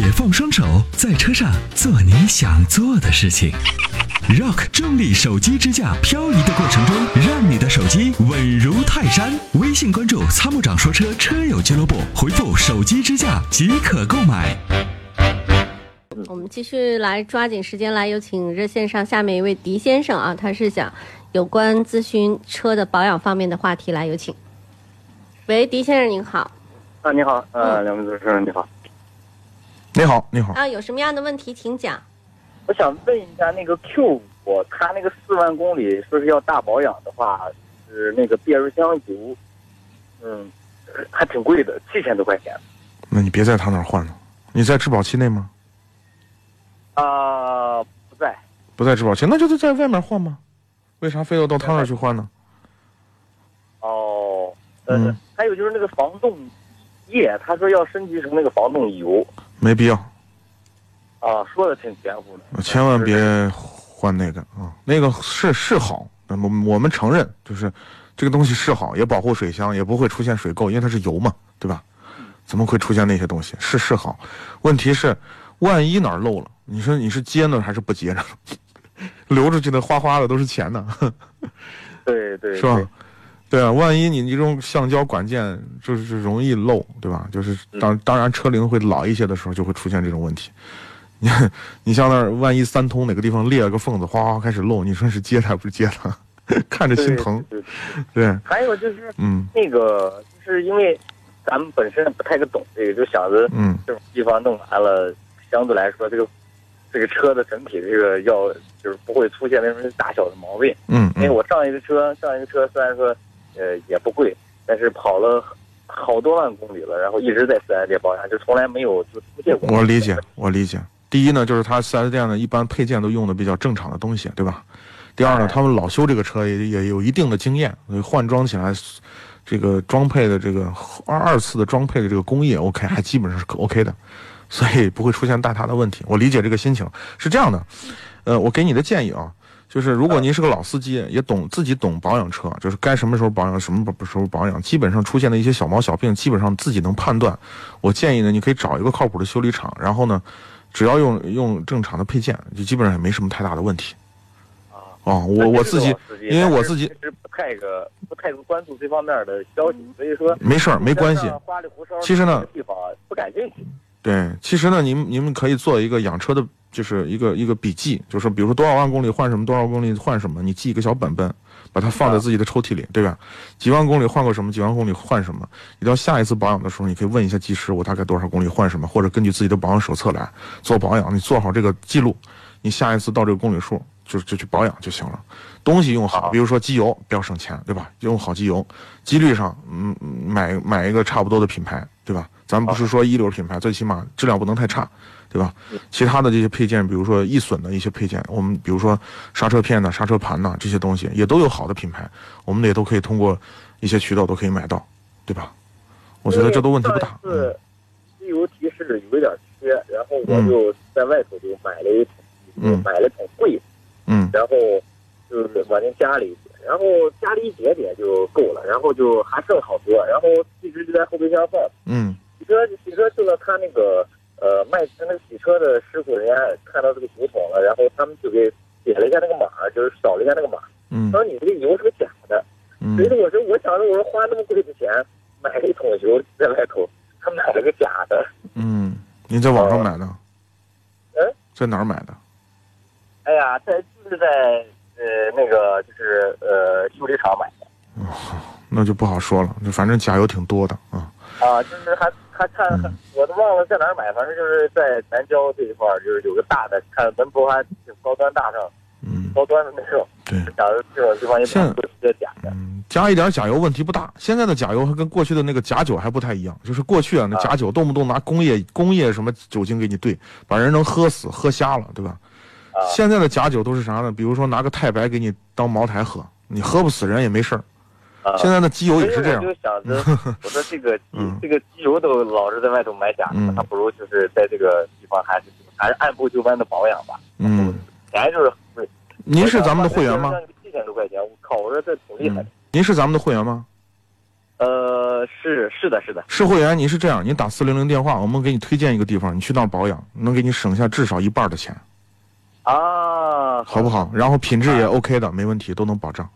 解放双手，在车上做你想做的事情。Rock 重力手机支架，漂移的过程中，让你的手机稳如泰山。微信关注“参谋长说车”车友俱乐部，回复“手机支架”即可购买。我们继续来抓紧时间来，有请热线上下面一位狄先生啊，他是想有关咨询车的保养方面的话题，来有请。喂，狄先生您好。啊，你好，呃，两位主持人你好。你好，你好。啊，有什么样的问题请讲。我想问一下，那个 Q 五，它那个四万公里说是要大保养的话，是那个变速箱油，嗯，还挺贵的，七千多块钱。那你别在他那儿换了，你在质保期内吗？啊，不在。不在质保期，那就是在外面换吗？为啥非要到他那儿去换呢？哦，嗯，还有就是那个防冻。液，他说要升级成那个防冻油，没必要。啊，说的挺玄乎的。千万别换那个啊，那个是是好，我我们承认，就是这个东西是好，也保护水箱，也不会出现水垢，因为它是油嘛，对吧？怎么会出现那些东西？是是好，问题是万一哪儿漏了，你说你是接呢还是不接呢？流出去的哗哗的都是钱呢。对对，是吧？对啊，万一你这种橡胶管件就是容易漏，对吧？就是当当然车龄会老一些的时候，就会出现这种问题。你 你像那万一三通哪个地方裂了个缝子，哗哗开始漏，你说是接还不是接它？看着心疼。对。还有就是，嗯，那个就是因为咱们本身不太个懂这个，就想着，嗯，这种地方弄完了，相对来说这个这个车的整体这个要就是不会出现那种大小的毛病。嗯。因为我上一个车，上一个车虽然说。呃，也不贵，但是跑了好多万公里了，然后一直在四 S 店保养，就从来没有就出现过。我理解，我理解。第一呢，就是他四 S 店呢，一般配件都用的比较正常的东西，对吧？第二呢，他们老修这个车也也有一定的经验，换装起来，这个装配的这个二二次的装配的这个工艺 OK，还基本上是 OK 的，所以不会出现大大的问题。我理解这个心情是这样的，呃，我给你的建议啊。就是如果您是个老司机，也懂自己懂保养车，就是该什么时候保养，什么时候保养，基本上出现的一些小毛小病，基本上自己能判断。我建议呢，你可以找一个靠谱的修理厂，然后呢，只要用用正常的配件，就基本上也没什么太大的问题。啊，哦，我我自己，因为我自己是不太个不太关注这方面的消息，所以说没事儿，没关系。其实呢，地方不感兴趣。对，其实呢，您您们可以做一个养车的。就是一个一个笔记，就是比如说多少万公里换什么，多少公里换什么，你记一个小本本，把它放在自己的抽屉里，对吧？几万公里换过什么？几万公里换什么？你到下一次保养的时候，你可以问一下技师，我大概多少公里换什么，或者根据自己的保养手册来做保养。你做好这个记录，你下一次到这个公里数就就去保养就行了。东西用好，比如说机油不要省钱，对吧？用好机油，机滤上嗯买买一个差不多的品牌，对吧？咱们不是说一流品牌，最起码质量不能太差。对吧？其他的这些配件，比如说易损的一些配件，我们比如说刹车片呐、刹车盘呐这些东西，也都有好的品牌，我们也都可以通过一些渠道都可以买到，对吧？我觉得这都问题不大。嗯机油提示有一点缺，然后我就在外头就买了一桶，嗯买了桶贵，嗯，然后就是往进加了一些，然后加了一点点就够了，然后就还剩好多，然后一直就在后备箱放。嗯，洗车洗车去了，他那个。呃，卖那个洗车的师傅，人家看到这个油桶了，然后他们就给点了一下那个码，就是扫了一下那个码。嗯。他说你这个油是个假的。嗯。所以说我说，我想着我说花那么贵的钱买了一桶油在外头，他买了个假的。嗯，您在网上买的？嗯。在哪儿买的？哎呀，在就是在呃那个就是呃修理厂买的。哦，那就不好说了，就反正假油挺多的啊。啊，就是还。还看，我都忘了在哪儿买，反正就是在南郊这一块儿，就是有个大的，看门头还挺高端大上，嗯，高端的那种。对，假如这种地方也不是假的。嗯，加一点假油问题不大。现在的假油还跟过去的那个假酒还不太一样，就是过去啊，那假酒动不动拿工业工业什么酒精给你兑，把人能喝死喝瞎了，对吧？啊。现在的假酒都是啥呢？比如说拿个太白给你当茅台喝，你喝不死人也没事儿。现在的机油也是这样。我就想着，我说这个这个机油都老是在外头买假的，他不如就是在这个地方还是还是按部就班的保养吧。嗯，钱就是贵。您是咱们的会员吗？七千多块钱，我靠！我说这挺厉害的。您是咱们的会员吗？呃，是是的，是的。是会员，您是这样，您打四零零电话，我们给你推荐一个地方，你去那儿保养，能给你省下至少一半的钱。啊，好不好？然后品质也 OK 的，没问题，都能保障。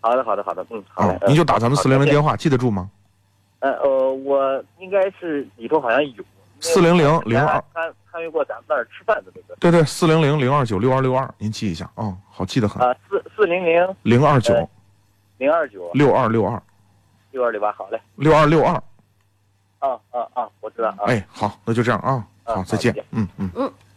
好的，好的，好的，嗯，好的。您就打咱们四零零电话，记得住吗？呃呃，我应该是里头好像有。四零零零二。参参与过咱们那儿吃饭的那个。对对，四零零零二九六二六二，您记一下啊，好记得很。啊，四四零零零二九零二九六二六二。六二六八，好嘞。六二六二，啊啊啊！我知道啊。哎，好，那就这样啊。好，再见。嗯嗯嗯。